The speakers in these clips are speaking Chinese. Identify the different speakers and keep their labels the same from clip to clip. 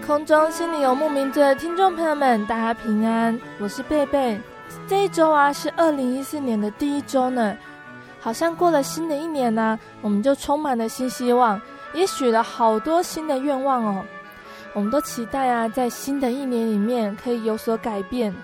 Speaker 1: 空中，心灵游牧民族的听众朋友们，大家平安，我是贝贝。这一周啊，是二零一四年的第一周呢，好像过了新的一年呢、我们就充满了新希望，也许了好多新的愿望哦。我们都期待啊，在新的一年里面可以有所改变，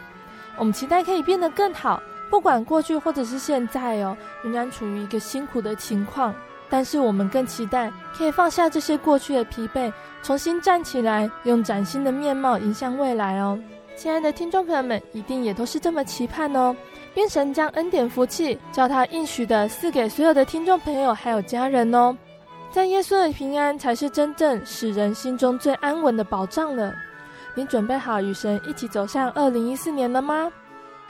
Speaker 1: 我们期待可以变得更好，不管过去或者是现在哦，仍然处于一个辛苦的情况。但是我们更期待可以放下这些过去的疲惫，重新站起来，用崭新的面貌迎向未来哦。亲爱的听众朋友们，一定也都是这么期盼哦。愿神将恩典福气，叫他应许的赐给所有的听众朋友还有家人哦。在耶稣的平安，才是真正使人心中最安稳的保障了。你准备好与神一起走向二零一四年了吗？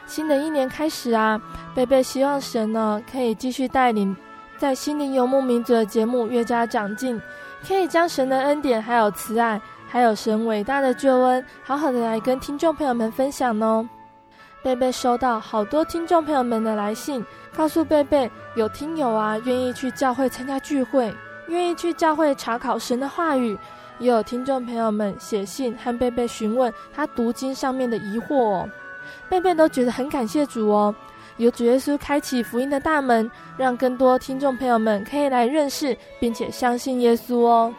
Speaker 1: 新的一年开始啊，贝贝希望神呢可以继续带领。在心灵游牧民族的节目越加长进，可以将神的恩典、还有慈爱、还有神伟大的救恩，好好的来跟听众朋友们分享哦。贝贝收到好多听众朋友们的来信，告诉贝贝有听友啊愿意去教会参加聚会，愿意去教会查考神的话语，也有听众朋友们写信和贝贝询问他读经上面的疑惑哦。贝贝都觉得很感谢主哦。由主耶稣开启福音的大门，让更多听众朋友们可以来认识并且相信耶稣哦。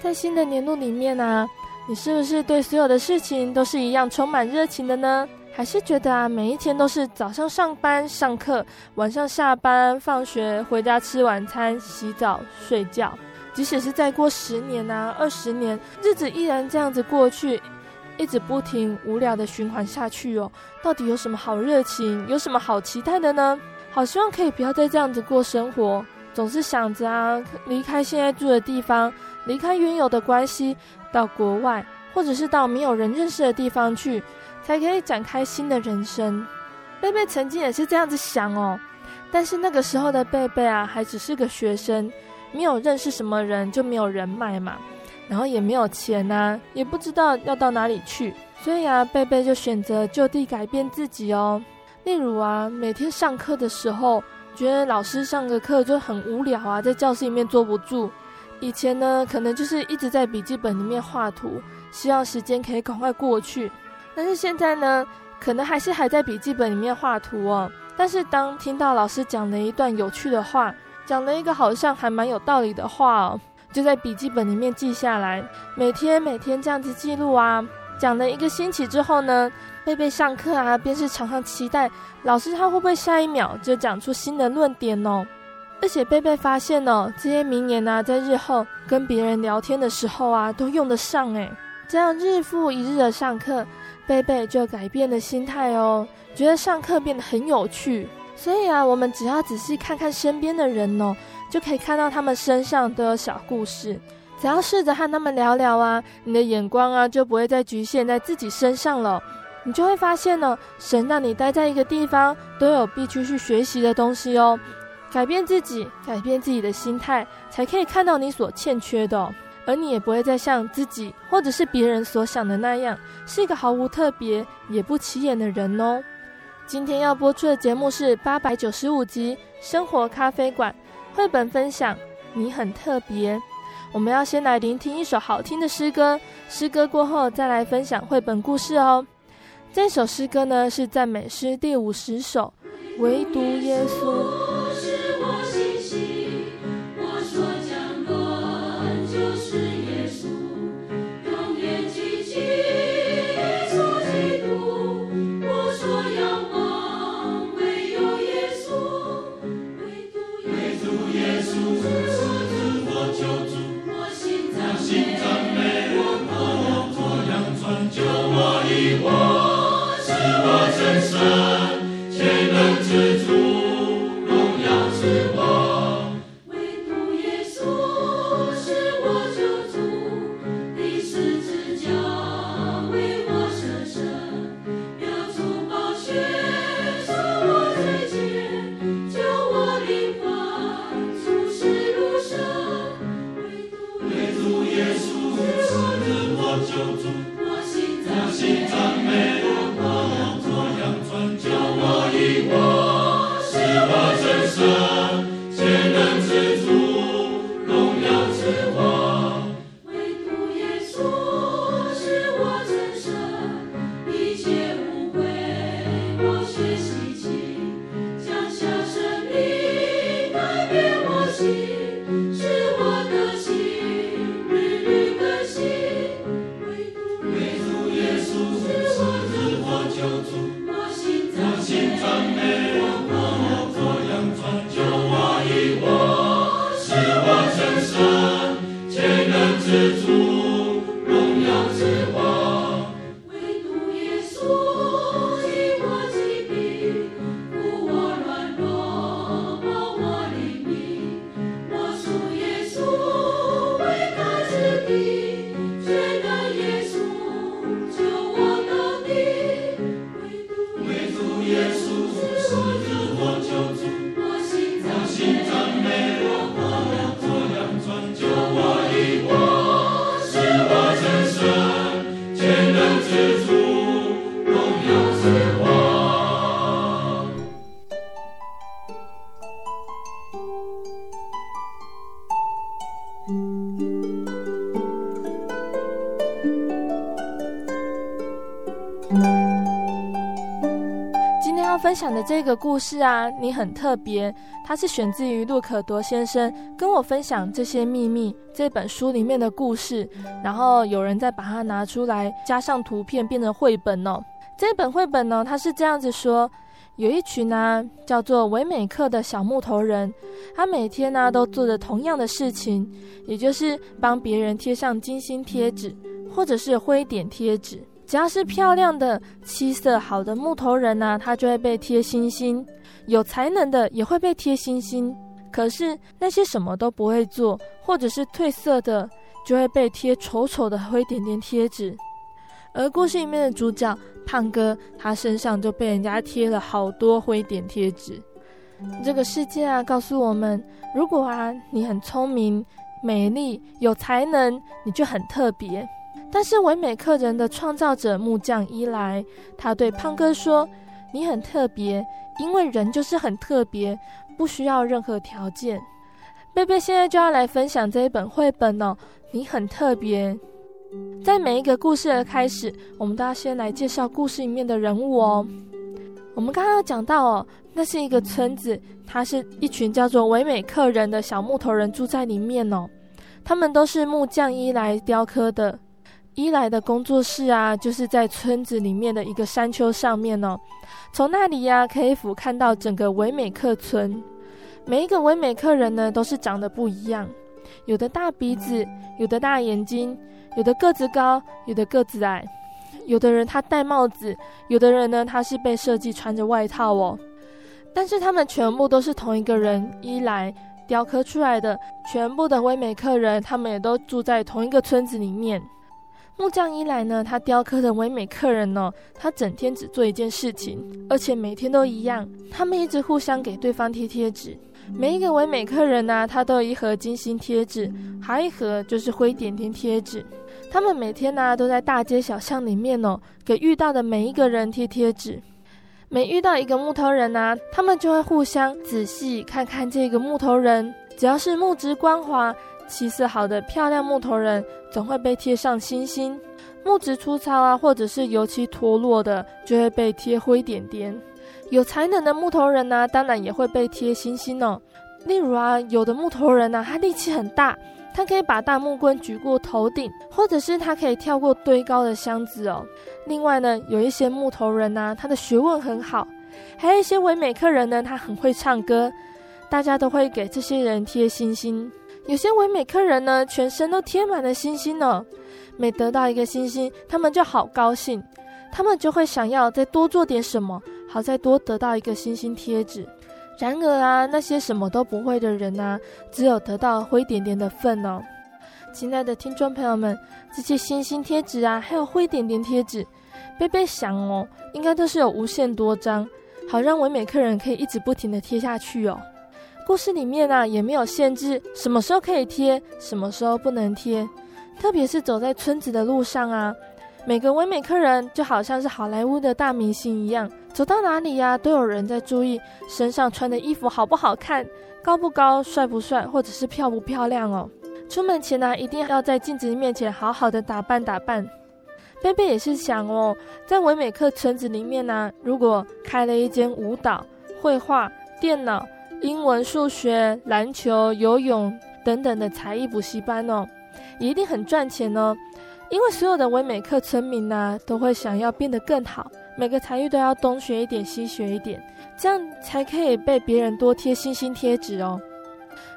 Speaker 1: 在新的年度里面啊，你是不是对所有的事情都是一样充满热情的呢？还是觉得啊，每一天都是早上上班上课，晚上下班放学回家吃晚餐、洗澡睡觉？即使是再过十年啊、二十年，日子依然这样子过去。一直不停无聊的循环下去哦，到底有什么好热情，有什么好期待的呢？好希望可以不要再这样子过生活，总是想着啊，离开现在住的地方，离开原有的关系，到国外，或者是到没有人认识的地方去，才可以展开新的人生。贝贝曾经也是这样子想哦，但是那个时候的贝贝啊，还只是个学生，没有认识什么人，就没有人脉嘛。然后也没有钱呐、啊，也不知道要到哪里去，所以啊，贝贝就选择就地改变自己哦。例如啊，每天上课的时候，觉得老师上个课就很无聊啊，在教室里面坐不住。以前呢，可能就是一直在笔记本里面画图，希望时间可以赶快过去。但是现在呢，可能还是还在笔记本里面画图哦。但是当听到老师讲了一段有趣的话，讲了一个好像还蛮有道理的话哦。就在笔记本里面记下来，每天每天这样子记录啊。讲了一个星期之后呢，贝贝上课啊，便是常常期待老师他会不会下一秒就讲出新的论点哦。而且贝贝发现哦，这些名言啊，在日后跟别人聊天的时候啊，都用得上诶。这样日复一日的上课，贝贝就改变了心态哦，觉得上课变得很有趣。所以啊，我们只要仔细看看身边的人哦。就可以看到他们身上都有小故事，只要试着和他们聊聊啊，你的眼光啊就不会再局限在自己身上了。你就会发现呢，神让你待在一个地方，都有必须去学习的东西哦。改变自己，改变自己的心态，才可以看到你所欠缺的。而你也不会再像自己或者是别人所想的那样，是一个毫无特别也不起眼的人哦。今天要播出的节目是八百九十五集《生活咖啡馆》绘本分享，你很特别。我们要先来聆听一首好听的诗歌，诗歌过后再来分享绘本故事哦。这首诗歌呢是赞美诗第五十首，唯独耶稣。这个故事啊，你很特别。它是选自于路可多先生跟我分享这些秘密这本书里面的故事，然后有人再把它拿出来，加上图片变成绘本哦。这本绘本呢，它是这样子说：有一群呢、叫做维美克的小木头人，他每天呢、都做着同样的事情，也就是帮别人贴上金星贴纸或者是灰点贴纸。只要是漂亮的、气色好的木头人呢、啊，他就会被贴星星；有才能的也会被贴星星。可是那些什么都不会做，或者是褪色的，就会被贴丑丑的灰点点贴纸。而故事里面的主角胖哥，他身上就被人家贴了好多灰点贴纸。这个世界啊，告诉我们：如果啊你很聪明、美丽、有才能，你就很特别。但是唯美客人的创造者木匠伊莱，他对胖哥说：“你很特别，因为人就是很特别，不需要任何条件。”贝贝现在就要来分享这一本绘本哦。你很特别，在每一个故事的开始，我们都要先来介绍故事里面的人物哦。我们刚刚有讲到哦，那是一个村子，它是一群叫做维美克人的小木头人住在里面哦。他们都是木匠伊莱雕刻的。伊莱的工作室啊，就是在村子里面的一个山丘上面哦。从那里呀、可以俯瞰到整个维美克村。每一个维美克人呢，都是长得不一样，有的大鼻子，有的大眼睛，有的个子高，有的个子矮。有的人他戴帽子，有的人呢，他是被设计穿着外套哦。但是他们全部都是同一个人，伊莱雕刻出来的。全部的维美克人，他们也都住在同一个村子里面。木匠一来呢，他雕刻的唯美客人、哦，他整天只做一件事情，而且每天都一样。他们一直互相给对方贴贴纸。每一个唯美客人呢、他都有一盒金星贴纸，还有一盒就是灰点点贴纸。他们每天呢、都在大街小巷里面哦，给遇到的每一个人贴贴纸。每遇到一个木头人啊，他们就会互相仔细看看这个木头人。只要是木质光滑、气色好的漂亮木头人，总会被贴上星星；木质粗糙啊，或者是油漆脱落的，就会被贴灰点点。有才能的木头人呢、啊，当然也会被贴星星哦。例如啊，有的木头人呢、啊，他力气很大，他可以把大木棍举过头顶，或者是他可以跳过堆高的箱子哦。另外呢，有一些木头人呢、啊，他的学问很好，还有一些唯美客人呢，他很会唱歌，大家都会给这些人贴星星。有些唯美客人呢，全身都贴满了星星呢，每得到一个星星，他们就好高兴，他们就会想要再多做点什么。好再多得到一个星星贴纸，然而啊，那些什么都不会的人啊，只有得到灰点点的份哦。亲爱的听众朋友们，这些星星贴纸啊，还有灰点点贴纸，贝贝想哦，应该都是有无限多张，好让唯美客人可以一直不停地贴下去哦。故事里面啊，也没有限制什么时候可以贴，什么时候不能贴，特别是走在村子的路上啊。每个唯美客人就好像是好莱坞的大明星一样，走到哪里呀，都有人在注意身上穿的衣服好不好看，高不高，帅不帅，或者是漂不漂亮哦。出门前呢，一定要在镜子面前好好的打扮打扮。贝贝也是想哦，在唯美客村子里面呢，如果开了一间舞蹈、绘画、电脑、英文、数学、篮球、游泳等等的才艺补习班哦，也一定很赚钱哦。因为所有的唯美客村民呢、都会想要变得更好，每个才艺都要东学一点，西学一点，这样才可以被别人多贴星星贴纸哦。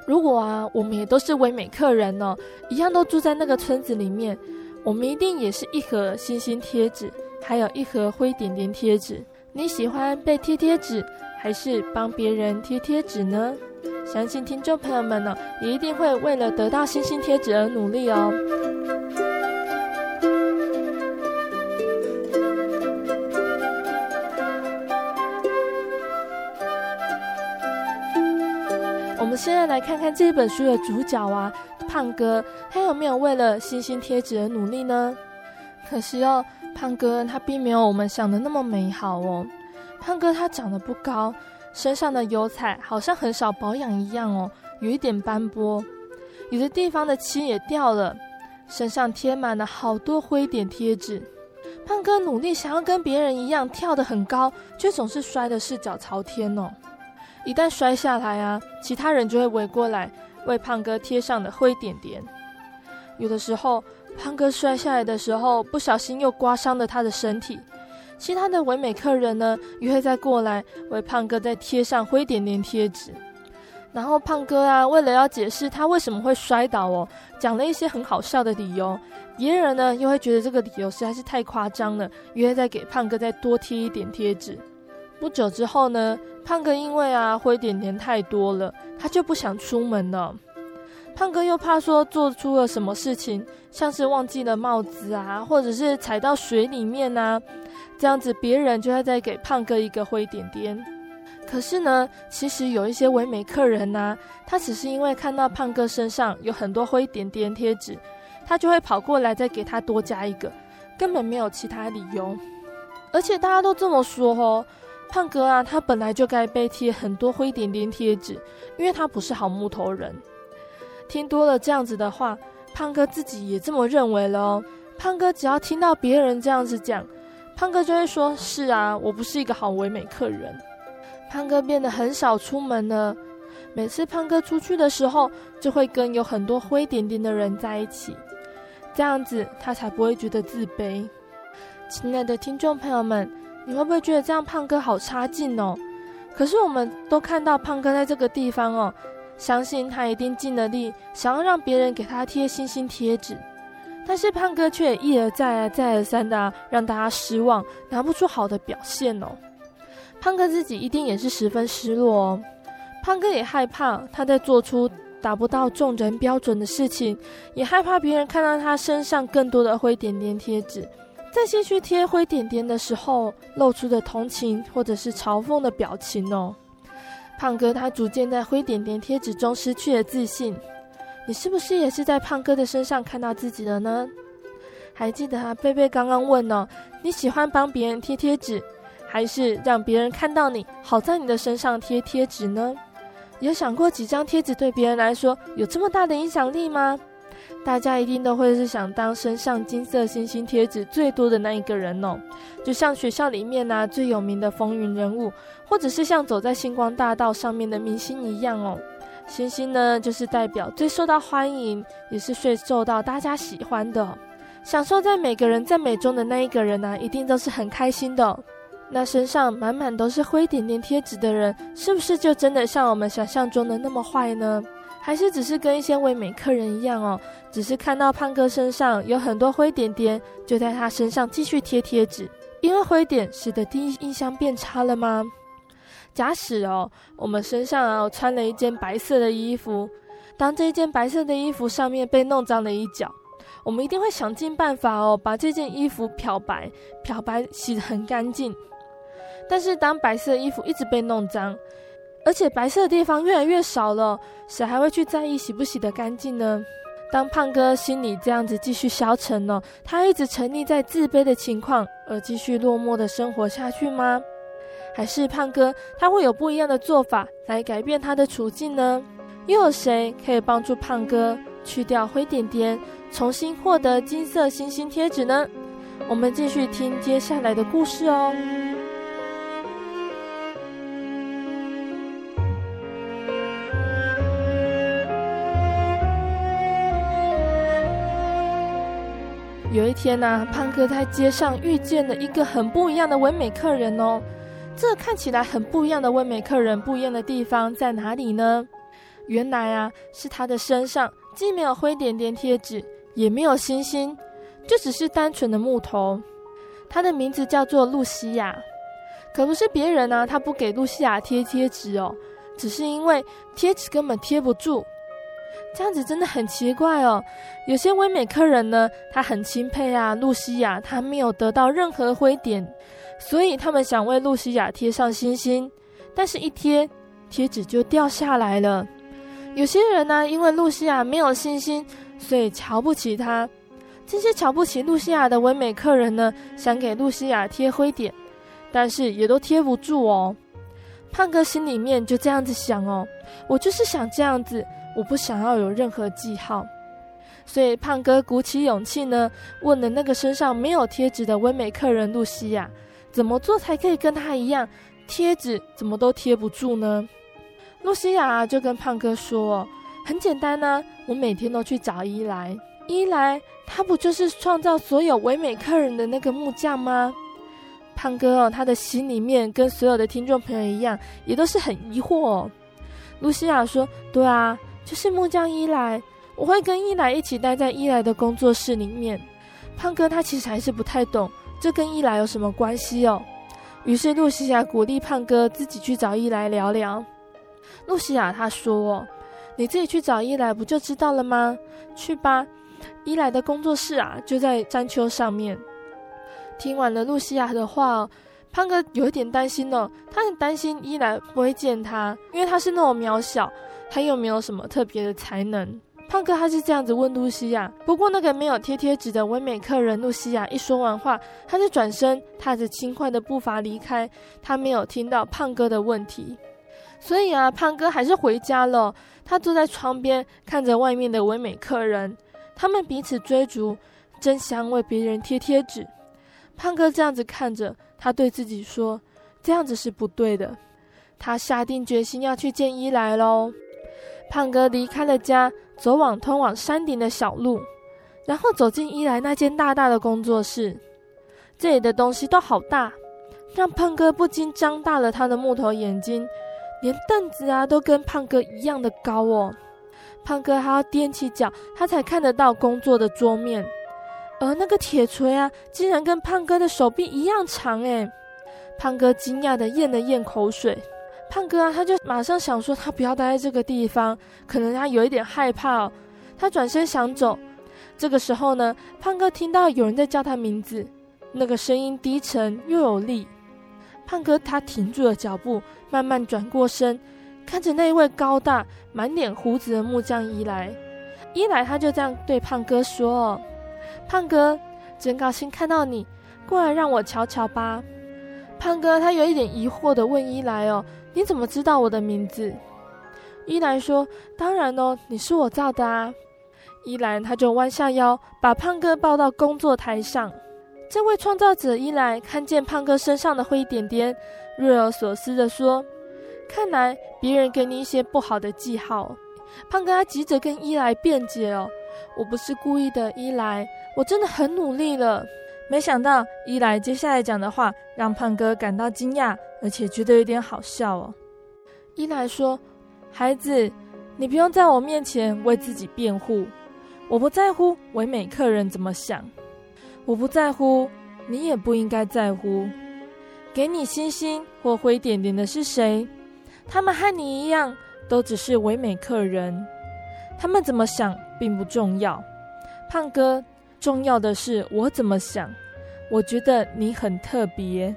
Speaker 1: 如果啊，我们也都是唯美客人哦，一样都住在那个村子里面，我们一定也是一盒星星贴纸，还有一盒灰点点贴纸。你喜欢被贴贴纸，还是帮别人贴贴纸呢？相信听众朋友们呢，也一定会为了得到星星贴纸而努力哦。我们现在来看看这本书的主角啊，胖哥，他有没有为了星星贴纸而努力呢？可惜哦，胖哥他并没有我们想的那么美好哦。胖哥他长得不高，身上的油彩好像很少保养一样哦，有一点斑驳，有的地方的漆也掉了，身上贴满了好多灰点贴纸。胖哥努力想要跟别人一样跳得很高，却总是摔得四脚朝天哦。一旦摔下来啊，其他人就会围过来为胖哥贴上的灰点点。有的时候，胖哥摔下来的时候，不小心又刮伤了他的身体。其他的唯美客人呢，也会再过来为胖哥再贴上灰点点贴纸。然后胖哥啊，为了要解释他为什么会摔倒哦，讲了一些很好笑的理由。别人呢，又会觉得这个理由实在是太夸张了，也会再给胖哥再多贴一点贴纸。不久之后呢，胖哥因为啊灰点点太多了，他就不想出门了。胖哥又怕说做出了什么事情，像是忘记了帽子啊，或者是踩到水里面啊，这样子别人就会再给胖哥一个灰点点。可是呢，其实有一些唯美客人呐、啊，他只是因为看到胖哥身上有很多灰点点贴纸，他就会跑过来再给他多加一个，根本没有其他理由。而且大家都这么说哦。胖哥啊，他本来就该被贴很多灰点点贴纸，因为他不是好木头人。听多了这样子的话，胖哥自己也这么认为了哦。胖哥只要听到别人这样子讲，胖哥就会说：“是啊，我不是一个好唯美客人。”胖哥变得很少出门了。每次胖哥出去的时候，就会跟有很多灰点点的人在一起，这样子他才不会觉得自卑。亲爱的听众朋友们。你会不会觉得这样胖哥好差劲哦？可是我们都看到胖哥在这个地方哦，相信他一定尽了力，想要让别人给他贴星星贴纸，但是胖哥却一而再再而三的啊，让大家失望，拿不出好的表现哦。胖哥自己一定也是十分失落哦。胖哥也害怕他在做出达不到众人标准的事情，也害怕别人看到他身上更多的灰点点贴纸。在先去贴灰点点的时候，露出的同情或者是嘲讽的表情哦。胖哥他逐渐在灰点点贴纸中失去了自信。你是不是也是在胖哥的身上看到自己了呢？还记得啊，贝贝刚刚问哦，你喜欢帮别人贴贴纸，还是让别人看到你好在你的身上贴贴纸呢？有想过几张贴纸对别人来说有这么大的影响力吗？大家一定都会是想当身上金色星星贴纸最多的那一个人哦，就像学校里面啊最有名的风云人物，或者是像走在星光大道上面的明星一样哦。星星呢，就是代表最受到欢迎，也是最受到大家喜欢的。享受在每个人赞美中的那一个人呢、一定都是很开心的。那身上满满都是灰点点贴纸的人，是不是就真的像我们想象中的那么坏呢？还是只是跟一些唯美客人一样哦，只是看到胖哥身上有很多灰点点，就在他身上继续贴贴纸，因为灰点使得第一印象变差了吗？假使哦，我们身上啊穿了一件白色的衣服，当这件白色的衣服上面被弄脏了一角，我们一定会想尽办法哦，把这件衣服漂白，漂白洗得很干净。但是当白色的衣服一直被弄脏，而且白色的地方越来越少了，谁还会去在意洗不洗得干净呢？当胖哥心里这样子继续消沉呢，他一直沉溺在自卑的情况，而继续落寞的生活下去吗？还是胖哥他会有不一样的做法来改变他的处境呢？又有谁可以帮助胖哥去掉灰点点，重新获得金色星星贴纸呢？我们继续听接下来的故事哦。有一天呢、胖哥在街上遇见了一个很不一样的唯美客人哦。这看起来很不一样的温美客人，不一样的地方在哪里呢？原来啊，是他的身上既没有灰点点贴纸，也没有星星，就只是单纯的木头。他的名字叫做露西亚，可不是别人啊，他不给露西亚贴贴纸哦，只是因为贴纸根本贴不住。这样子真的很奇怪哦。有些唯美客人呢，他很钦佩啊，露西亚，他没有得到任何灰点。所以他们想为露西亚贴上星星，但是一贴，贴纸就掉下来了。有些人呢，因为露西亚没有星星，所以瞧不起她。这些瞧不起露西亚的唯美客人呢，想给露西亚贴灰点，但是也都贴不住哦。胖哥心里面就这样子想哦，我就是想这样子，我不想要有任何记号。所以胖哥鼓起勇气呢，问了那个身上没有贴纸的唯美客人露西亚。怎么做才可以跟他一样，贴纸怎么都贴不住呢？露西亚就跟胖哥说：“很简单呢、我每天都去找伊莱，伊莱他不就是创造所有唯美客人的那个木匠吗？”胖哥哦，他的心里面跟所有的听众朋友一样，也都是很疑惑、露西亚说：“对啊，就是木匠伊莱，我会跟伊莱一起待在伊莱的工作室里面。”胖哥他其实还是不太懂。这跟伊莱有什么关系哦？于是露西亚鼓励胖哥自己去找伊莱聊聊。露西亚她说：“你自己去找伊莱不就知道了吗？去吧，伊莱的工作室啊就在山丘上面。”听完了露西亚的话，胖哥有一点担心哦，他很担心伊莱不会见他，因为他是那么渺小，他又没有什么特别的才能。胖哥他是这样子问露西亚，不过那个没有贴贴纸的唯美客人露西亚一说完话，他就转身踏着轻快的步伐离开，他没有听到胖哥的问题，所以啊，胖哥还是回家了。他坐在窗边看着外面的唯美客人，他们彼此追逐，争相为别人贴贴纸。胖哥这样子看着，他对自己说：“这样子是不对的。”他下定决心要去见伊莱喽。胖哥离开了家。走往通往山顶的小路，然后走进伊莱那间大大的工作室。这里的东西都好大，让胖哥不禁张大了他的木头眼睛。连凳子啊，都跟胖哥一样的高哦。胖哥还要踮起脚，他才看得到工作的桌面。而那个铁锤啊，竟然跟胖哥的手臂一样长诶。胖哥惊讶地咽了咽口水。胖哥啊，他就马上想说，他不要待在这个地方，可能他有一点害怕哦。他转身想走，这个时候呢，胖哥听到有人在叫他名字，那个声音低沉又有力。胖哥他停住了脚步，慢慢转过身，看着那位高大、满脸胡子的木匠伊莱。伊莱他就这样对胖哥说：“胖哥，真高兴看到你，过来让我瞧瞧吧。”胖哥他有一点疑惑地问伊莱：“哦，你怎么知道我的名字？”伊莱说：“当然哦，你是我造的啊。”伊莱他就弯下腰，把胖哥抱到工作台上。这位创造者伊莱看见胖哥身上的灰点点，若有所思地说：“看来别人给你一些不好的记号。”胖哥他急着跟伊莱辩解：“哦，我不是故意的，伊莱，我真的很努力了。”没想到伊莱接下来讲的话让胖哥感到惊讶，而且觉得有点好笑哦。伊莱说。孩子，你不用在我面前为自己辩护。我不在乎唯美客人怎么想，我不在乎，你也不应该在乎。给你星星或灰点点的是谁？他们和你一样，都只是唯美客人。他们怎么想并不重要。胖哥，重要的是我怎么想。我觉得你很特别。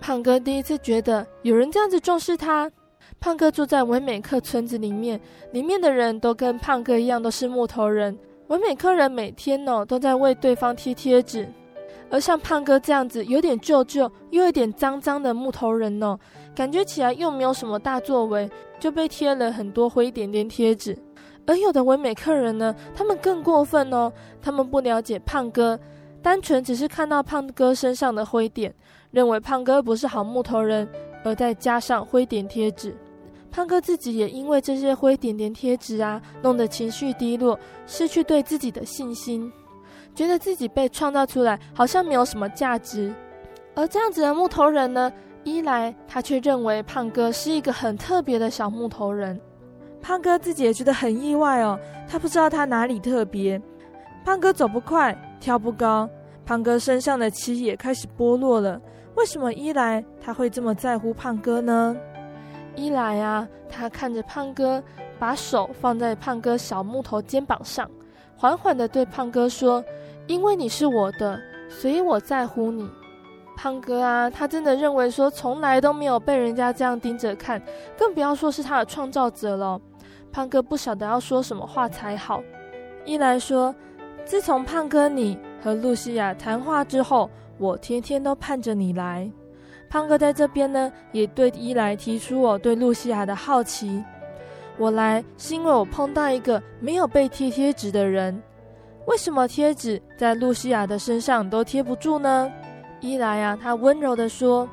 Speaker 1: 胖哥第一次觉得有人这样子重视他。胖哥住在唯美客村子里面，里面的人都跟胖哥一样，都是木头人。唯美客人每天呢、哦、都在为对方贴贴纸，而像胖哥这样子有点旧旧又有点脏脏的木头人呢、哦，感觉起来又没有什么大作为，就被贴了很多灰点点贴纸。而有的唯美客人呢，他们更过分哦，他们不了解胖哥，单纯只是看到胖哥身上的灰点，认为胖哥不是好木头人。而再加上灰点贴纸，胖哥自己也因为这些灰点点贴纸啊，弄得情绪低落，失去对自己的信心，觉得自己被创造出来好像没有什么价值。而这样子的木头人呢，一来他却认为胖哥是一个很特别的小木头人。胖哥自己也觉得很意外哦，他不知道他哪里特别。胖哥走不快，跳不高，胖哥身上的漆也开始剥落了。为什么伊莱他会这么在乎胖哥呢？伊莱啊，他看着胖哥，把手放在胖哥小木头肩膀上，缓缓地对胖哥说：“因为你是我的，所以我在乎你。”胖哥啊，他真的认为说，从来都没有被人家这样盯着看，更不要说是他的创造者了。胖哥不晓得要说什么话才好。伊莱说：“自从胖哥你和露西亚谈话之后。”我天天都盼着你来，胖哥在这边呢，也对伊莱提出我对露西亚的好奇。我来是因为我碰到一个没有被贴贴纸的人。为什么贴纸在露西亚的身上都贴不住呢？伊莱啊，他温柔地说：“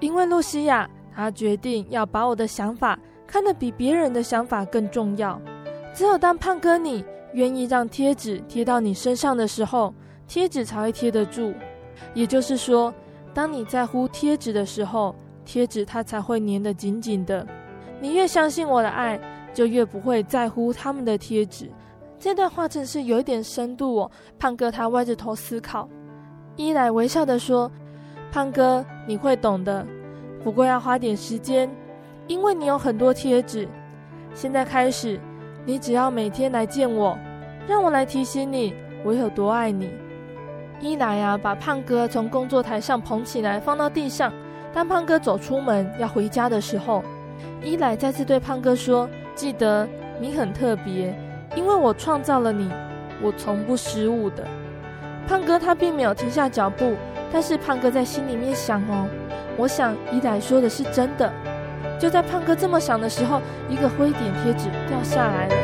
Speaker 1: 因为露西亚，她决定要把我的想法看得比别人的想法更重要。只有当胖哥你愿意让贴纸贴到你身上的时候，贴纸才会贴得住。”也就是说，当你在乎贴纸的时候，贴纸它才会粘得紧紧的。你越相信我的爱，就越不会在乎他们的贴纸。这段话真是有一点深度哦。胖哥他歪着头思考，伊莱微笑地说：“胖哥，你会懂的，不过要花点时间，因为你有很多贴纸。现在开始，你只要每天来见我，让我来提醒你，我有多爱你。”伊莱啊，把胖哥从工作台上捧起来，放到地上。当胖哥走出门要回家的时候，伊莱再次对胖哥说：“记得你很特别，因为我创造了你，我从不失误的。”胖哥他并没有停下脚步，但是胖哥在心里面想：“哦，我想伊莱说的是真的。”就在胖哥这么想的时候，一个灰点贴纸掉下来了。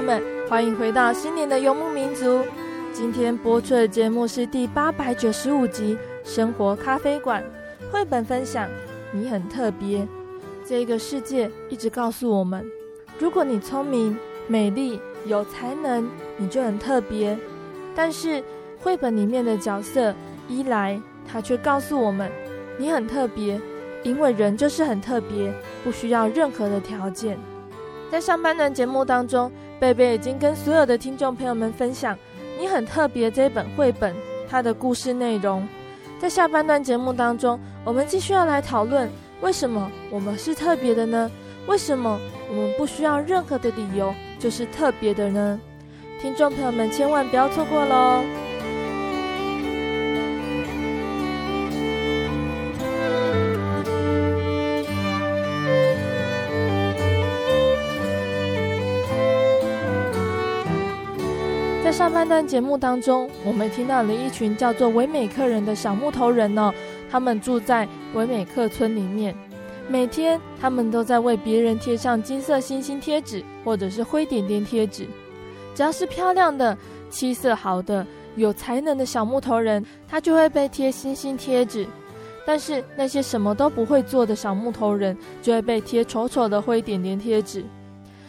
Speaker 1: 们欢迎回到新年的游牧民族。今天播出的节目是第八百九十五集《生活咖啡馆》绘本分享。你很特别，这个世界一直告诉我们：如果你聪明、美丽、有才能，你就很特别。但是绘本里面的角色伊莱，他却告诉我们：你很特别，因为人就是很特别，不需要任何的条件。在上半段节目当中，贝贝已经跟所有的听众朋友们分享《你很特别》这本绘本它的故事内容。在下半段节目当中，我们继续要来讨论为什么我们是特别的呢？为什么我们不需要任何的理由就是特别的呢？听众朋友们千万不要错过喽！在段节目当中，我们听到了一群叫做维美克人的小木头人呢、哦。他们住在维美克村里面，每天他们都在为别人贴上金色星星贴纸，或者是灰点点贴纸。只要是漂亮的、气色好的、有才能的小木头人，他就会被贴星星贴纸。但是那些什么都不会做的小木头人，就会被贴丑丑的灰点点贴纸。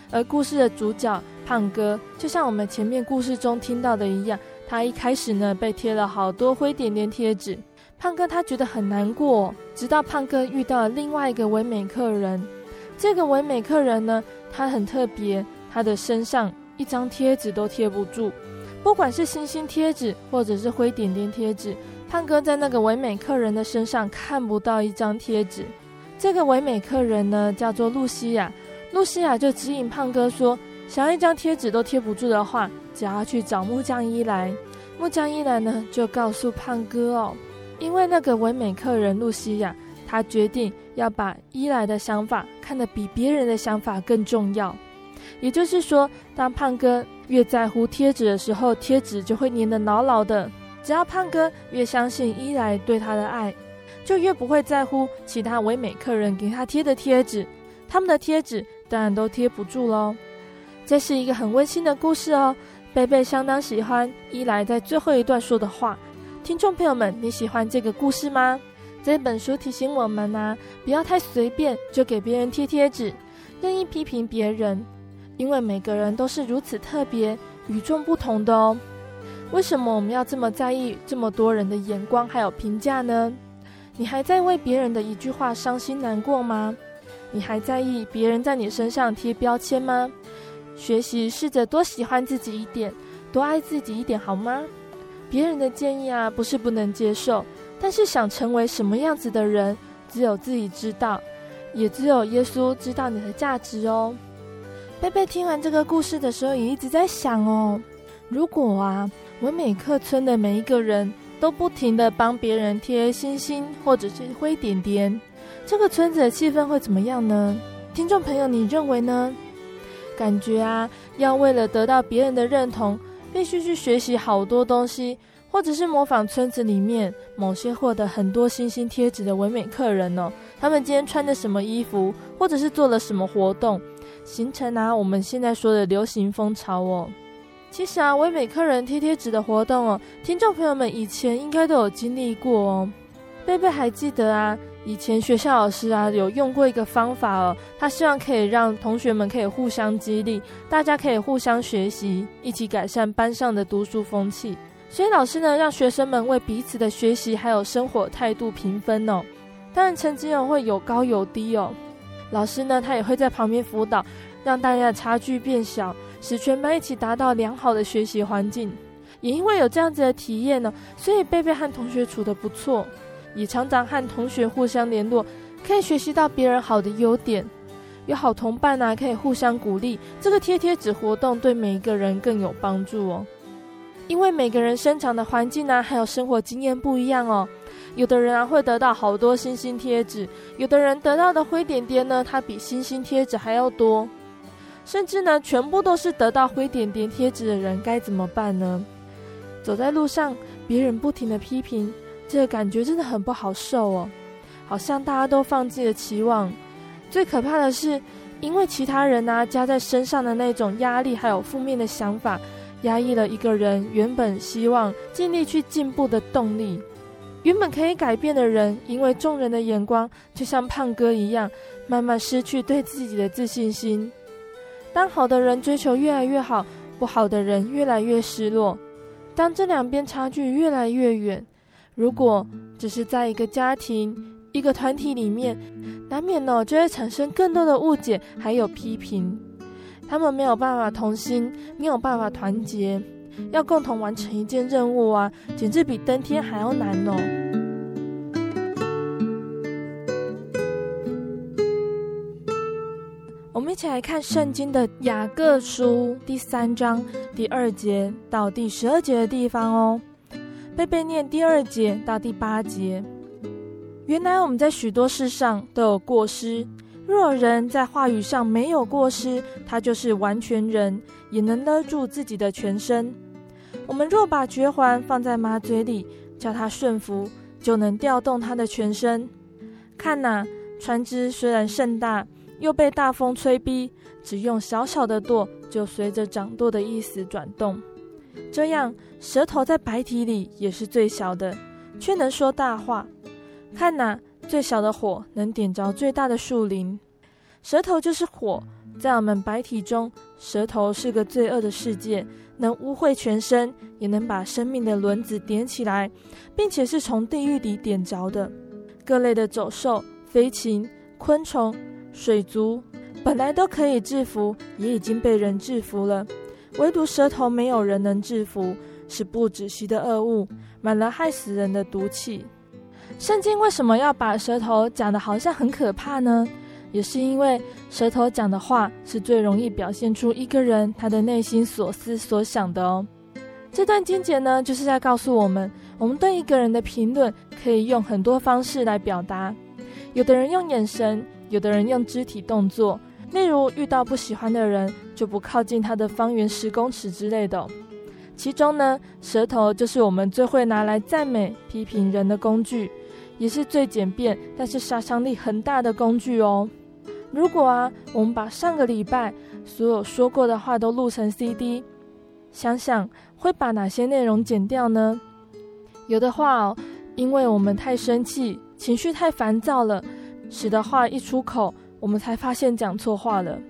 Speaker 1: 而故事的主角。胖哥就像我们前面故事中听到的一样，他一开始呢被贴了好多灰点点贴纸。胖哥他觉得很难过，直到胖哥遇到了另外一个唯美客人。这个唯美客人呢，他很特别，他的身上一张贴纸都贴不住，不管是星星贴纸或者是灰点点贴纸，胖哥在那个唯美客人的身上看不到一张贴纸。这个唯美客人呢叫做露西亚，露西亚就指引胖哥说。想要一张贴纸都贴不住的话，只要去找木匠伊莱。木匠伊莱呢，就告诉胖哥哦，因为那个唯美客人露西亚，他决定要把伊莱的想法看得比别人的想法更重要。也就是说，当胖哥越在乎贴纸的时候，贴纸就会粘得牢牢的。只要胖哥越相信伊莱对他的爱，就越不会在乎其他唯美客人给他贴的贴纸，他们的贴纸当然都贴不住喽。这是一个很温馨的故事哦，贝贝相当喜欢伊莱在最后一段说的话。听众朋友们，你喜欢这个故事吗？这本书提醒我们呢、啊，不要太随便就给别人贴贴纸，任意批评别人，因为每个人都是如此特别、与众不同的哦。为什么我们要这么在意这么多人的眼光还有评价呢？你还在为别人的一句话伤心难过吗？你还在意别人在你身上贴标签吗？学习试着多喜欢自己一点，多爱自己一点，好吗？别人的建议啊，不是不能接受，但是想成为什么样子的人，只有自己知道，也只有耶稣知道你的价值哦。贝贝听完这个故事的时候，也一直在想哦，如果啊，微美克村的每一个人都不停地帮别人贴星星或者是灰点点，这个村子的气氛会怎么样呢？听众朋友，你认为呢？感觉啊，要为了得到别人的认同，必须去学习好多东西，或者是模仿村子里面某些获得很多星星贴纸的唯美客人哦。他们今天穿的什么衣服，或者是做了什么活动，形成啊我们现在说的流行风潮哦。其实啊，唯美客人贴贴纸的活动哦，听众朋友们以前应该都有经历过哦。贝贝还记得啊。以前学校老师啊有用过一个方法哦，他希望可以让同学们可以互相激励，大家可以互相学习，一起改善班上的读书风气。所以老师呢让学生们为彼此的学习还有生活态度评分哦，当然成绩哦会有高有低哦。老师呢他也会在旁边辅导，让大家的差距变小，使全班一起达到良好的学习环境。也因为有这样子的体验呢，所以贝贝和同学处得不错。也常常和同学互相联络，可以学习到别人好的优点。有好同伴啊，可以互相鼓励。这个贴贴纸活动对每一个人更有帮助哦。因为每个人生长的环境啊，还有生活经验不一样哦。有的人啊会得到好多星星贴纸，有的人得到的灰点点呢，它比星星贴纸还要多。甚至呢，全部都是得到灰点点贴纸的人，该怎么办呢？走在路上，别人不停的批评。这个感觉真的很不好受哦，好像大家都放弃了期望。最可怕的是，因为其他人啊加在身上的那种压力，还有负面的想法，压抑了一个人原本希望尽力去进步的动力。原本可以改变的人，因为众人的眼光，就像胖哥一样，慢慢失去对自己的自信心。当好的人追求越来越好，不好的人越来越失落。当这两边差距越来越远。如果只是在一个家庭、一个团体里面，难免呢就会产生更多的误解，还有批评。他们没有办法同心，没有办法团结，要共同完成一件任务啊，简直比登天还要难哦。我们一起来看圣经的雅各书第三章第二节到第十二节的地方哦。贝贝念第二节到第八节。原来我们在许多事上都有过失。若人在话语上没有过失，他就是完全人，也能勒住自己的全身。我们若把嚼环放在马嘴里，叫它顺服，就能调动它的全身。看哪，船只虽然甚大，又被大风吹逼，只用小小的舵，就随着掌舵的意思转动。这样，舌头在白体里也是最小的，却能说大话。看呐，最小的火能点着最大的树林。舌头就是火，在我们白体中，舌头是个罪恶的世界，能污秽全身，也能把生命的轮子点起来，并且是从地狱里点着的。各类的走兽、飞禽、昆虫、水族，本来都可以制服，也已经被人制服了。唯独舌头没有人能制服，是不止息的恶物，满了害死人的毒气。圣经为什么要把舌头讲得好像很可怕呢？也是因为舌头讲的话是最容易表现出一个人他的内心所思所想的哦。这段经节呢，就是在告诉我们，我们对一个人的评论可以用很多方式来表达。有的人用眼神，有的人用肢体动作。例如遇到不喜欢的人，就不靠近他的方圆十公尺之类的。其中呢，舌头就是我们最会拿来赞美、批评人的工具，也是最简便但是杀伤力很大的工具哦。如果啊，我们把上个礼拜所有说过的话都录成 CD，想想会把哪些内容剪掉呢？有的话哦，因为我们太生气，情绪太烦躁了，使得话一出口。我们才发现讲错话了，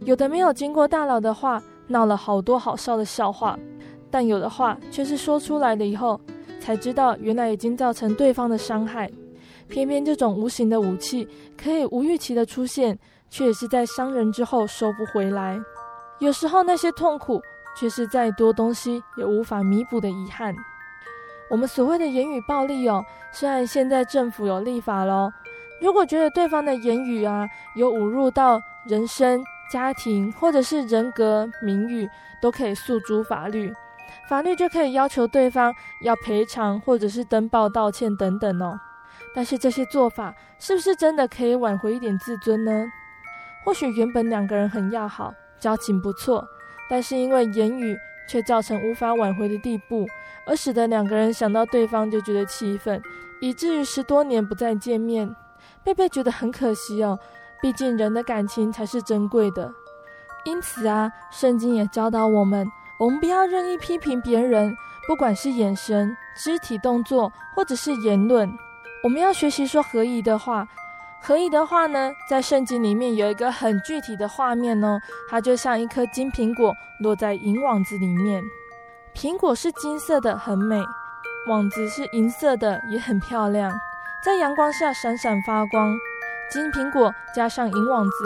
Speaker 1: 有的没有经过大脑的话，闹了好多好笑的笑话，但有的话却是说出来了以后，才知道原来已经造成对方的伤害。偏偏这种无形的武器可以无预期的出现，却也是在伤人之后收不回来。有时候那些痛苦，却是再多东西也无法弥补的遗憾。我们所谓的言语暴力哦，虽然现在政府有立法喽，如果觉得对方的言语啊有侮辱到人身、家庭或者是人格名誉，都可以诉诸法律，法律就可以要求对方要赔偿或者是登报道歉等等哦。但是这些做法是不是真的可以挽回一点自尊呢？或许原本两个人很要好，交情不错，但是因为言语却造成无法挽回的地步。而使得两个人想到对方就觉得气愤，以至于十多年不再见面。贝贝觉得很可惜哦，毕竟人的感情才是珍贵的。因此啊，圣经也教导我们，我们不要任意批评别人，不管是眼神、肢体动作，或者是言论，我们要学习说合宜的话。合宜的话呢，在圣经里面有一个很具体的画面哦，它就像一颗金苹果落在银网子里面。苹果是金色的，很美；网子是银色的，也很漂亮，在阳光下闪闪发光。金苹果加上银网子，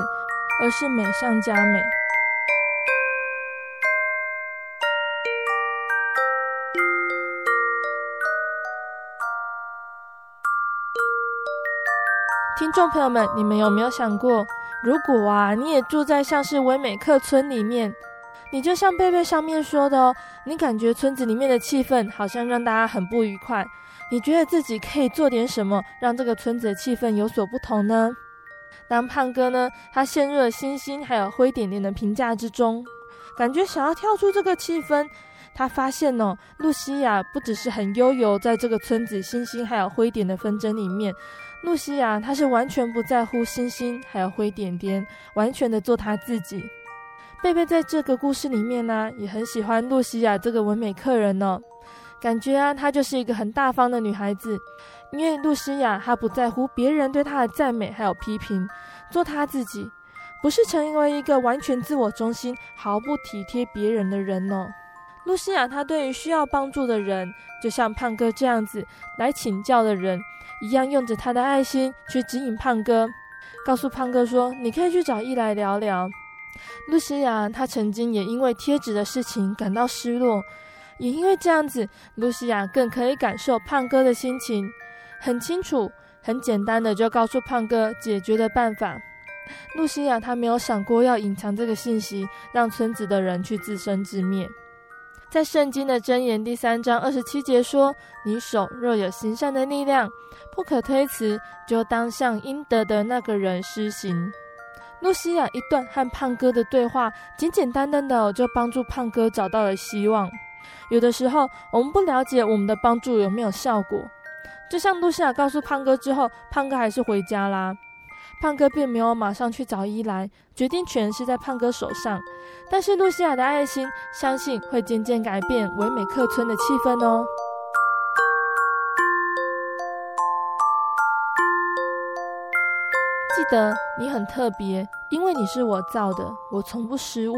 Speaker 1: 而是美上加美。听众朋友们，你们有没有想过，如果啊，你也住在像是唯美客村里面？你就像贝贝上面说的哦，你感觉村子里面的气氛好像让大家很不愉快。你觉得自己可以做点什么，让这个村子的气氛有所不同呢？当胖哥呢，他陷入了星星还有灰点点的评价之中，感觉想要跳出这个气氛。他发现哦，露西亚不只是很悠游在这个村子星星还有灰点的纷争里面，露西亚她是完全不在乎星星还有灰点点，完全的做她自己。贝贝在这个故事里面呢、也很喜欢露西亚这个文美客人呢、哦。感觉啊，她就是一个很大方的女孩子。因为露西亚她不在乎别人对她的赞美还有批评，做她自己，不是成为一个完全自我中心、毫不体贴别人的人哦。露西亚她对于需要帮助的人，就像胖哥这样子来请教的人一样，用着她的爱心去指引胖哥，告诉胖哥说：“你可以去找伊来聊聊。”露西亚，她曾经也因为贴纸的事情感到失落，也因为这样子，露西亚更可以感受胖哥的心情，很清楚、很简单的就告诉胖哥解决的办法。露西亚她没有想过要隐藏这个信息，让村子的人去自生自灭。在圣经的箴言第三章二十七节说：“你手若有行善的力量，不可推辞，就当向应得的那个人施行。”露西亚一段和胖哥的对话，简简单单的就帮助胖哥找到了希望。有的时候，我们不了解我们的帮助有没有效果，就像露西亚告诉胖哥之后，胖哥还是回家啦。胖哥并没有马上去找伊莱，决定权是在胖哥手上。但是露西亚的爱心，相信会渐渐改变唯美客村的气氛哦。记得你很特别，因为你是我造的，我从不失误。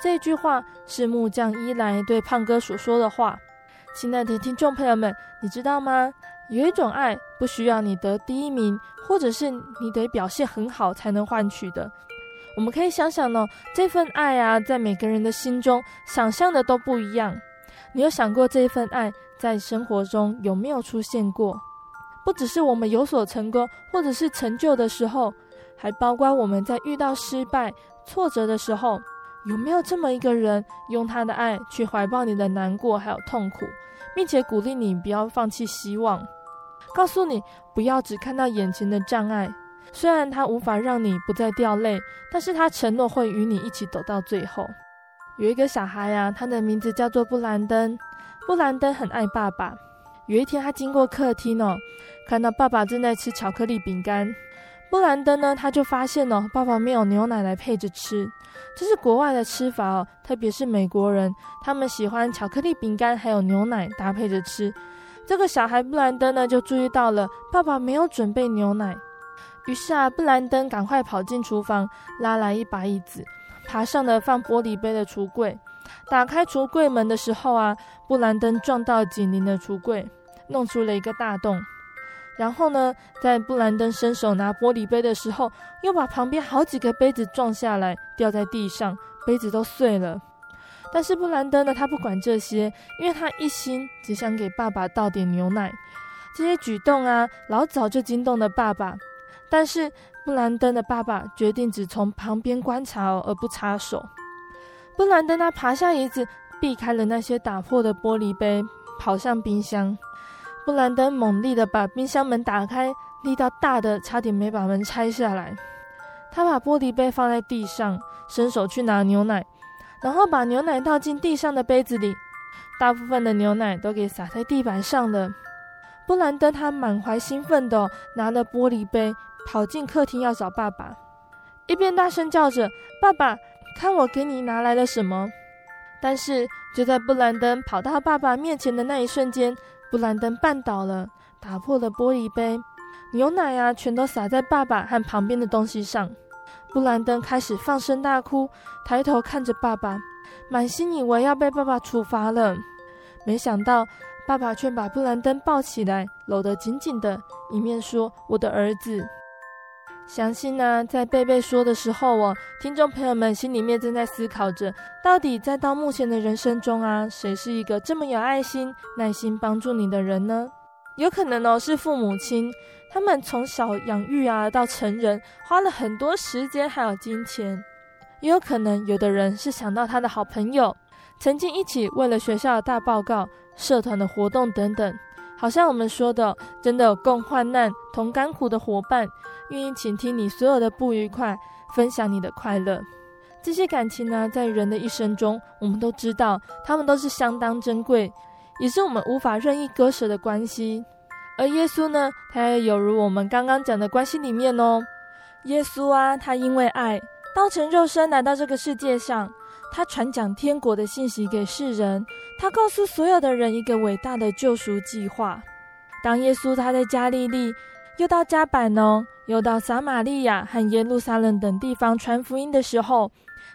Speaker 1: 这句话是木匠伊莱对胖哥所说的话。亲爱的听众朋友们，你知道吗？有一种爱不需要你得第一名，或者是你得表现很好才能换取的。我们可以想想呢，这份爱啊，在每个人的心中想象的都不一样。你有想过这份爱在生活中有没有出现过？不只是我们有所成功或者是成就的时候，还包括我们在遇到失败、挫折的时候，有没有这么一个人，用他的爱去怀抱你的难过还有痛苦，并且鼓励你不要放弃希望，告诉你不要只看到眼前的障碍。虽然他无法让你不再掉泪，但是他承诺会与你一起走到最后。有一个小孩啊，他的名字叫做布兰登，布兰登很爱爸爸。有一天，他经过客厅哦，看到爸爸正在吃巧克力饼干。布兰登呢，他就发现哦，爸爸没有牛奶来配着吃，这是国外的吃法哦，特别是美国人，他们喜欢巧克力饼干还有牛奶搭配着吃。这个小孩布兰登呢，就注意到了爸爸没有准备牛奶，于是啊，布兰登赶快跑进厨房，拉来一把椅子，爬上了放玻璃杯的橱柜。打开橱柜门的时候啊，布兰登撞到紧邻的橱柜。弄出了一个大洞，然后呢，在布兰登伸手拿玻璃杯的时候，又把旁边好几个杯子撞下来，掉在地上，杯子都碎了。但是布兰登呢，他不管这些，因为他一心只想给爸爸倒点牛奶。这些举动啊，老早就惊动了爸爸。但是布兰登的爸爸决定只从旁边观察，而不插手。布兰登他爬下椅子，避开了那些打破的玻璃杯，跑向冰箱。布兰登猛力的把冰箱门打开，力道大的差点没把门拆下来。他把玻璃杯放在地上，伸手去拿牛奶，然后把牛奶倒进地上的杯子里，大部分的牛奶都给洒在地板上了。布兰登他满怀兴奋的拿了玻璃杯，跑进客厅要找爸爸，一边大声叫着：“爸爸，看我给你拿来了什么！”但是就在布兰登跑到爸爸面前的那一瞬间，布兰登绊倒了，打破了玻璃杯，牛奶啊，全都洒在爸爸和旁边的东西上。布兰登开始放声大哭，抬头看着爸爸，满心以为要被爸爸处罚了。没想到爸爸却把布兰登抱起来，搂得紧紧的，一面说：“我的儿子。”相信呢，在贝贝说的时候哦，听众朋友们心里面正在思考着，到底在到目前的人生中啊，谁是一个这么有爱心、耐心帮助你的人呢？有可能哦，是父母亲，他们从小养育啊到成人，花了很多时间还有金钱；也有可能有的人是想到他的好朋友，曾经一起为了学校的大报告、社团的活动等等。好像我们说的，真的有共患难、同甘苦的伙伴，愿意倾听你所有的不愉快，分享你的快乐。这些感情呢，在人的一生中，我们都知道，他们都是相当珍贵，也是我们无法任意割舍的关系。而耶稣呢，他也有如我们刚刚讲的关系里面哦，耶稣啊，他因为爱，道成肉身来到这个世界上。他传讲天国的信息给世人，他告诉所有的人一个伟大的救赎计划。当耶稣他在加利利，又到加百农，又到撒玛利亚和耶路撒冷等地方传福音的时候，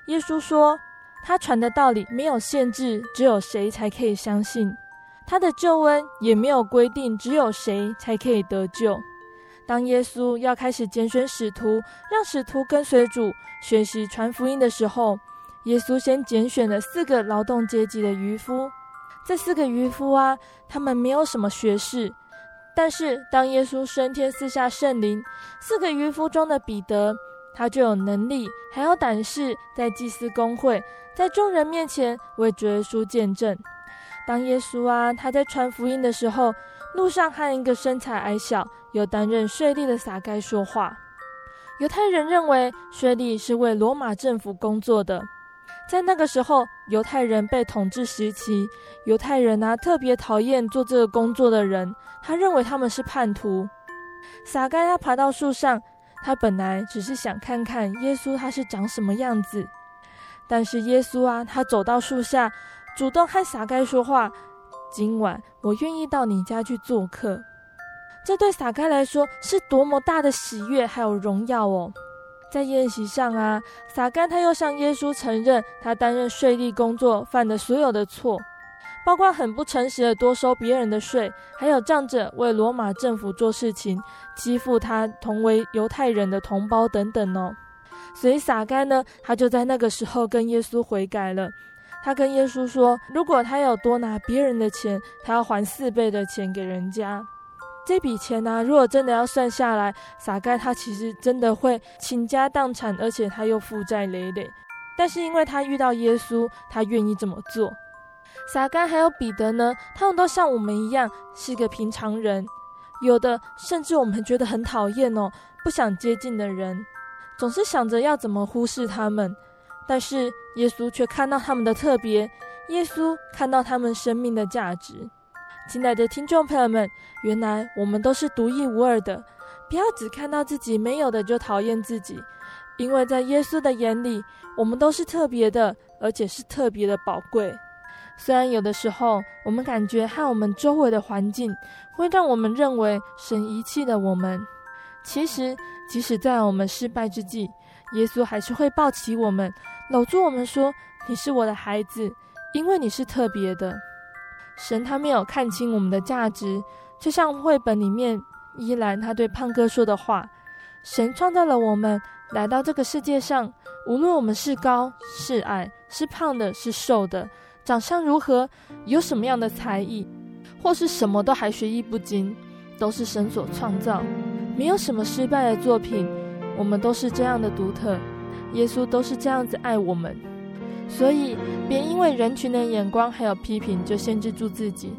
Speaker 1: 耶稣说，他传的道理没有限制，只有谁才可以相信；他的救恩也没有规定，只有谁才可以得救。当耶稣要开始拣选使徒，让使徒跟随主学习传福音的时候，耶稣先拣选了四个劳动阶级的渔夫，这四个渔夫啊，他们没有什么学识，但是当耶稣升天赐下圣灵，四个渔夫中的彼得，他就有能力，还有胆识，在祭司公会，在众人面前为主耶稣见证。当耶稣啊，他在传福音的时候，路上和一个身材矮小、又担任税吏的撒该说话。犹太人认为税吏是为罗马政府工作的。在那个时候，犹太人被统治时期，犹太人啊特别讨厌做这个工作的人，他认为他们是叛徒。撒该他爬到树上，他本来只是想看看耶稣他是长什么样子，但是耶稣啊，他走到树下，主动和撒该说话：“今晚我愿意到你家去做客。”这对撒该来说是多么大的喜悦还有荣耀哦！在宴席上啊，撒该他又向耶稣承认他担任税吏工作犯的所有的错，包括很不诚实的多收别人的税，还有仗着为罗马政府做事情，欺负他同为犹太人的同胞等等哦。所以撒该呢，他就在那个时候跟耶稣悔改了。他跟耶稣说，如果他有多拿别人的钱，他要还四倍的钱给人家。这笔钱呢、如果真的要算下来，撒该他其实真的会倾家荡产，而且他又负债累累。但是因为他遇到耶稣，他愿意这么做。撒该还有彼得呢，他们都像我们一样是个平常人，有的甚至我们觉得很讨厌哦，不想接近的人，总是想着要怎么忽视他们。但是耶稣却看到他们的特别，耶稣看到他们生命的价值。亲爱的听众朋友们，原来我们都是独一无二的，不要只看到自己没有的就讨厌自己，因为在耶稣的眼里，我们都是特别的，而且是特别的宝贵。虽然有的时候我们感觉和我们周围的环境会让我们认为神遗弃了我们，其实即使在我们失败之际，耶稣还是会抱起我们，搂住我们说：“你是我的孩子，因为你是特别的。”神他没有看清我们的价值，就像绘本里面依兰他对胖哥说的话：“神创造了我们，来到这个世界上，无论我们是高是矮，是胖的，是瘦的，长相如何，有什么样的才艺，或是什么都还学艺不精，都是神所创造，没有什么失败的作品。我们都是这样的独特，耶稣都是这样子爱我们。”所以，别因为人群的眼光还有批评，就限制住自己。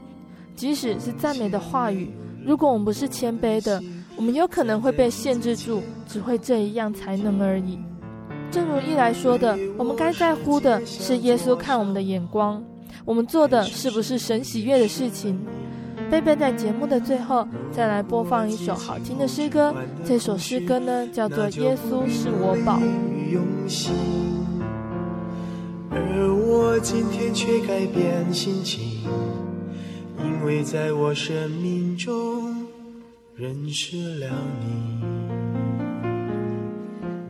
Speaker 1: 即使是赞美的话语，如果我们不是谦卑的，我们有可能会被限制住，只会这一样才能而已。正如一来说的，我们该在乎的是耶稣看我们的眼光，我们做的是不是神喜悦的事情。贝贝在节目的最后再来播放一首好听的诗歌，这首诗歌呢叫做《耶稣是我宝》。
Speaker 2: 而我今天却改变心情，因为在我生命中认识了你，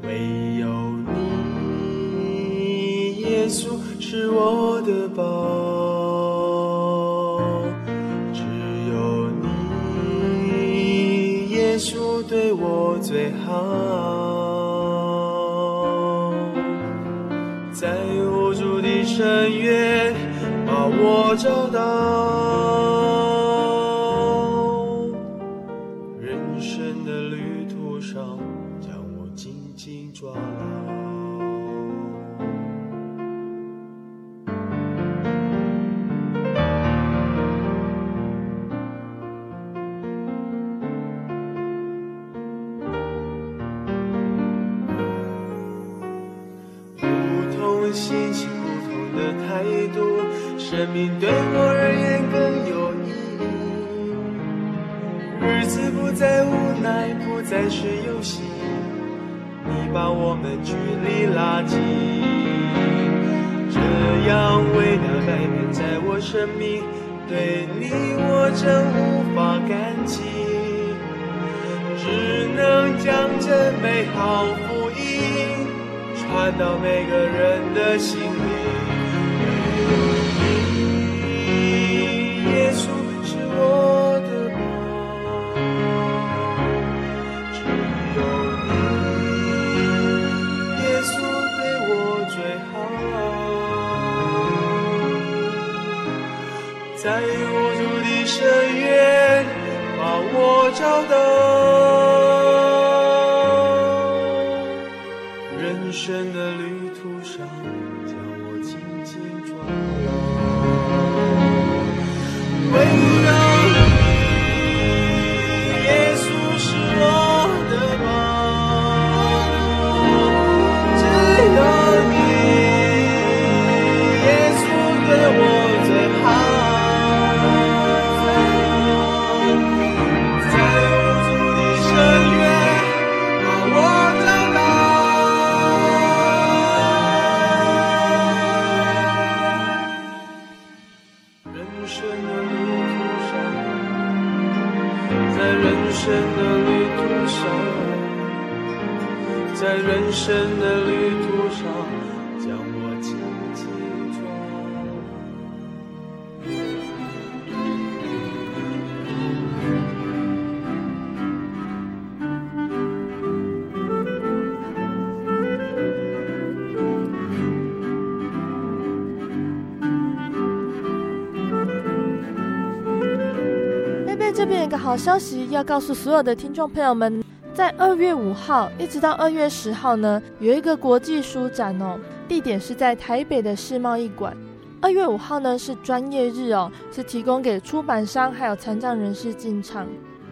Speaker 2: 唯有你，耶稣是我的宝，只有你，耶稣对我最好。在深渊把我找到。命对我而言更有意义，日子不再无奈，不再是游戏，你把我们距离拉近，这样伟大改变在我生命，对你我真无法感激，只能将这美好福音传到每个人的心。在人生的旅途上，在人生的旅途上，在人生的旅途上，
Speaker 1: 将我紧紧。好消息要告诉所有的听众朋友们，在二月五号一直到二月十号呢，有一个国际书展哦，地点是在台北的世贸一馆。二月五号呢是专业日哦，是提供给出版商还有残障人士进场。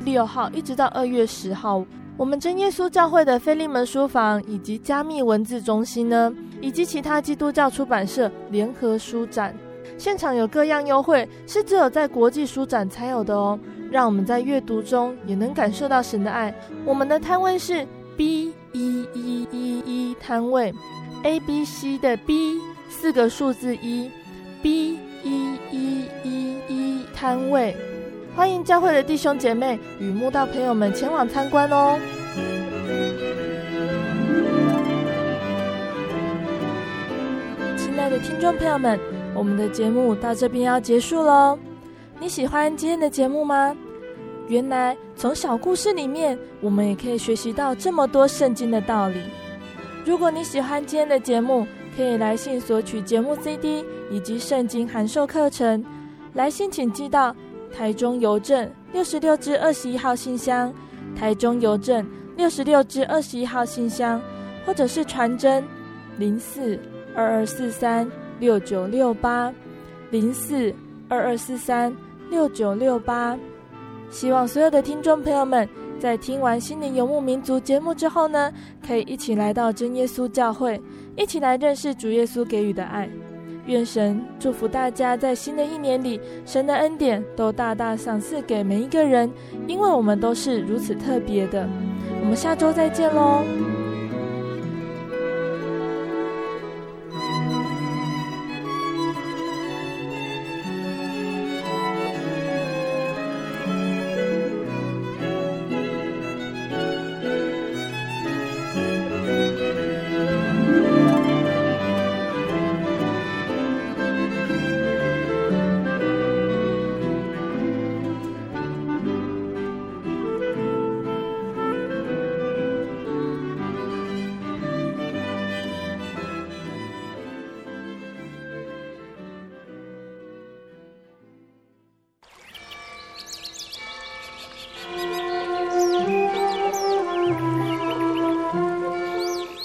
Speaker 1: 六号一直到二月十号，我们真耶稣教会的菲利门书房以及加密文字中心呢，以及其他基督教出版社联合书展，现场有各样优惠，是只有在国际书展才有的哦。让我们在阅读中也能感受到神的爱。我们的摊位是 B 一一一一摊位，A B C 的 B 四个数字一，B 一一一一摊位，欢迎教会的弟兄姐妹与慕道朋友们前往参观哦。亲爱的听众朋友们，我们的节目到这边要结束喽。你喜欢今天的节目吗？原来从小故事里面，我们也可以学习到这么多圣经的道理。如果你喜欢今天的节目，可以来信索取节目 CD 以及圣经函授课程。来信请寄到台中邮政六十六至二十一号信箱，台中邮政六十六至二十一号信箱，或者是传真零四二二四三六九六八零四二二四三六九六八。希望所有的听众朋友们在听完《心灵游牧民族》节目之后呢，可以一起来到真耶稣教会，一起来认识主耶稣给予的爱。愿神祝福大家在新的一年里，神的恩典都大大赏赐给每一个人，因为我们都是如此特别的。我们下周再见喽。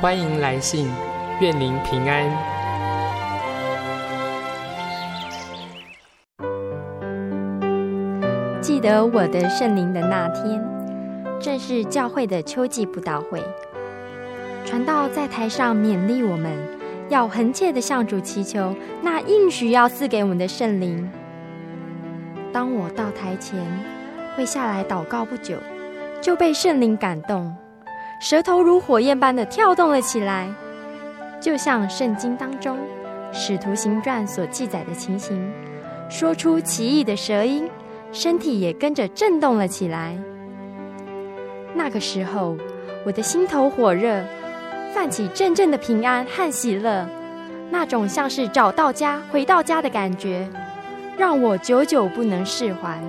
Speaker 3: 欢迎来信，愿您平安。
Speaker 4: 记得我的圣灵的那天，正是教会的秋季布道会。传道在台上勉励我们，要恒切的向主祈求那应许要赐给我们的圣灵。当我到台前，跪下来祷告不久，就被圣灵感动。舌头如火焰般的跳动了起来，就像圣经当中《使徒行传》所记载的情形，说出奇异的舌音，身体也跟着震动了起来。那个时候，我的心头火热，泛起阵阵的平安和喜乐，那种像是找到家、回到家的感觉，让我久久不能释怀。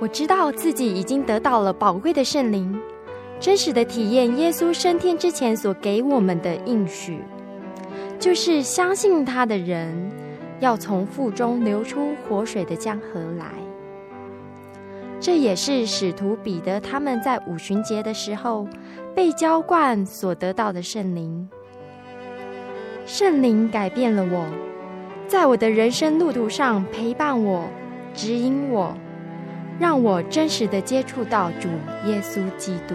Speaker 4: 我知道自己已经得到了宝贵的圣灵。真实的体验耶稣升天之前所给我们的应许，就是相信他的人要从腹中流出活水的江河来。这也是使徒彼得他们在五旬节的时候被浇灌所得到的圣灵。圣灵改变了我，在我的人生路途上陪伴我、指引我，让我真实的接触到主耶稣基督。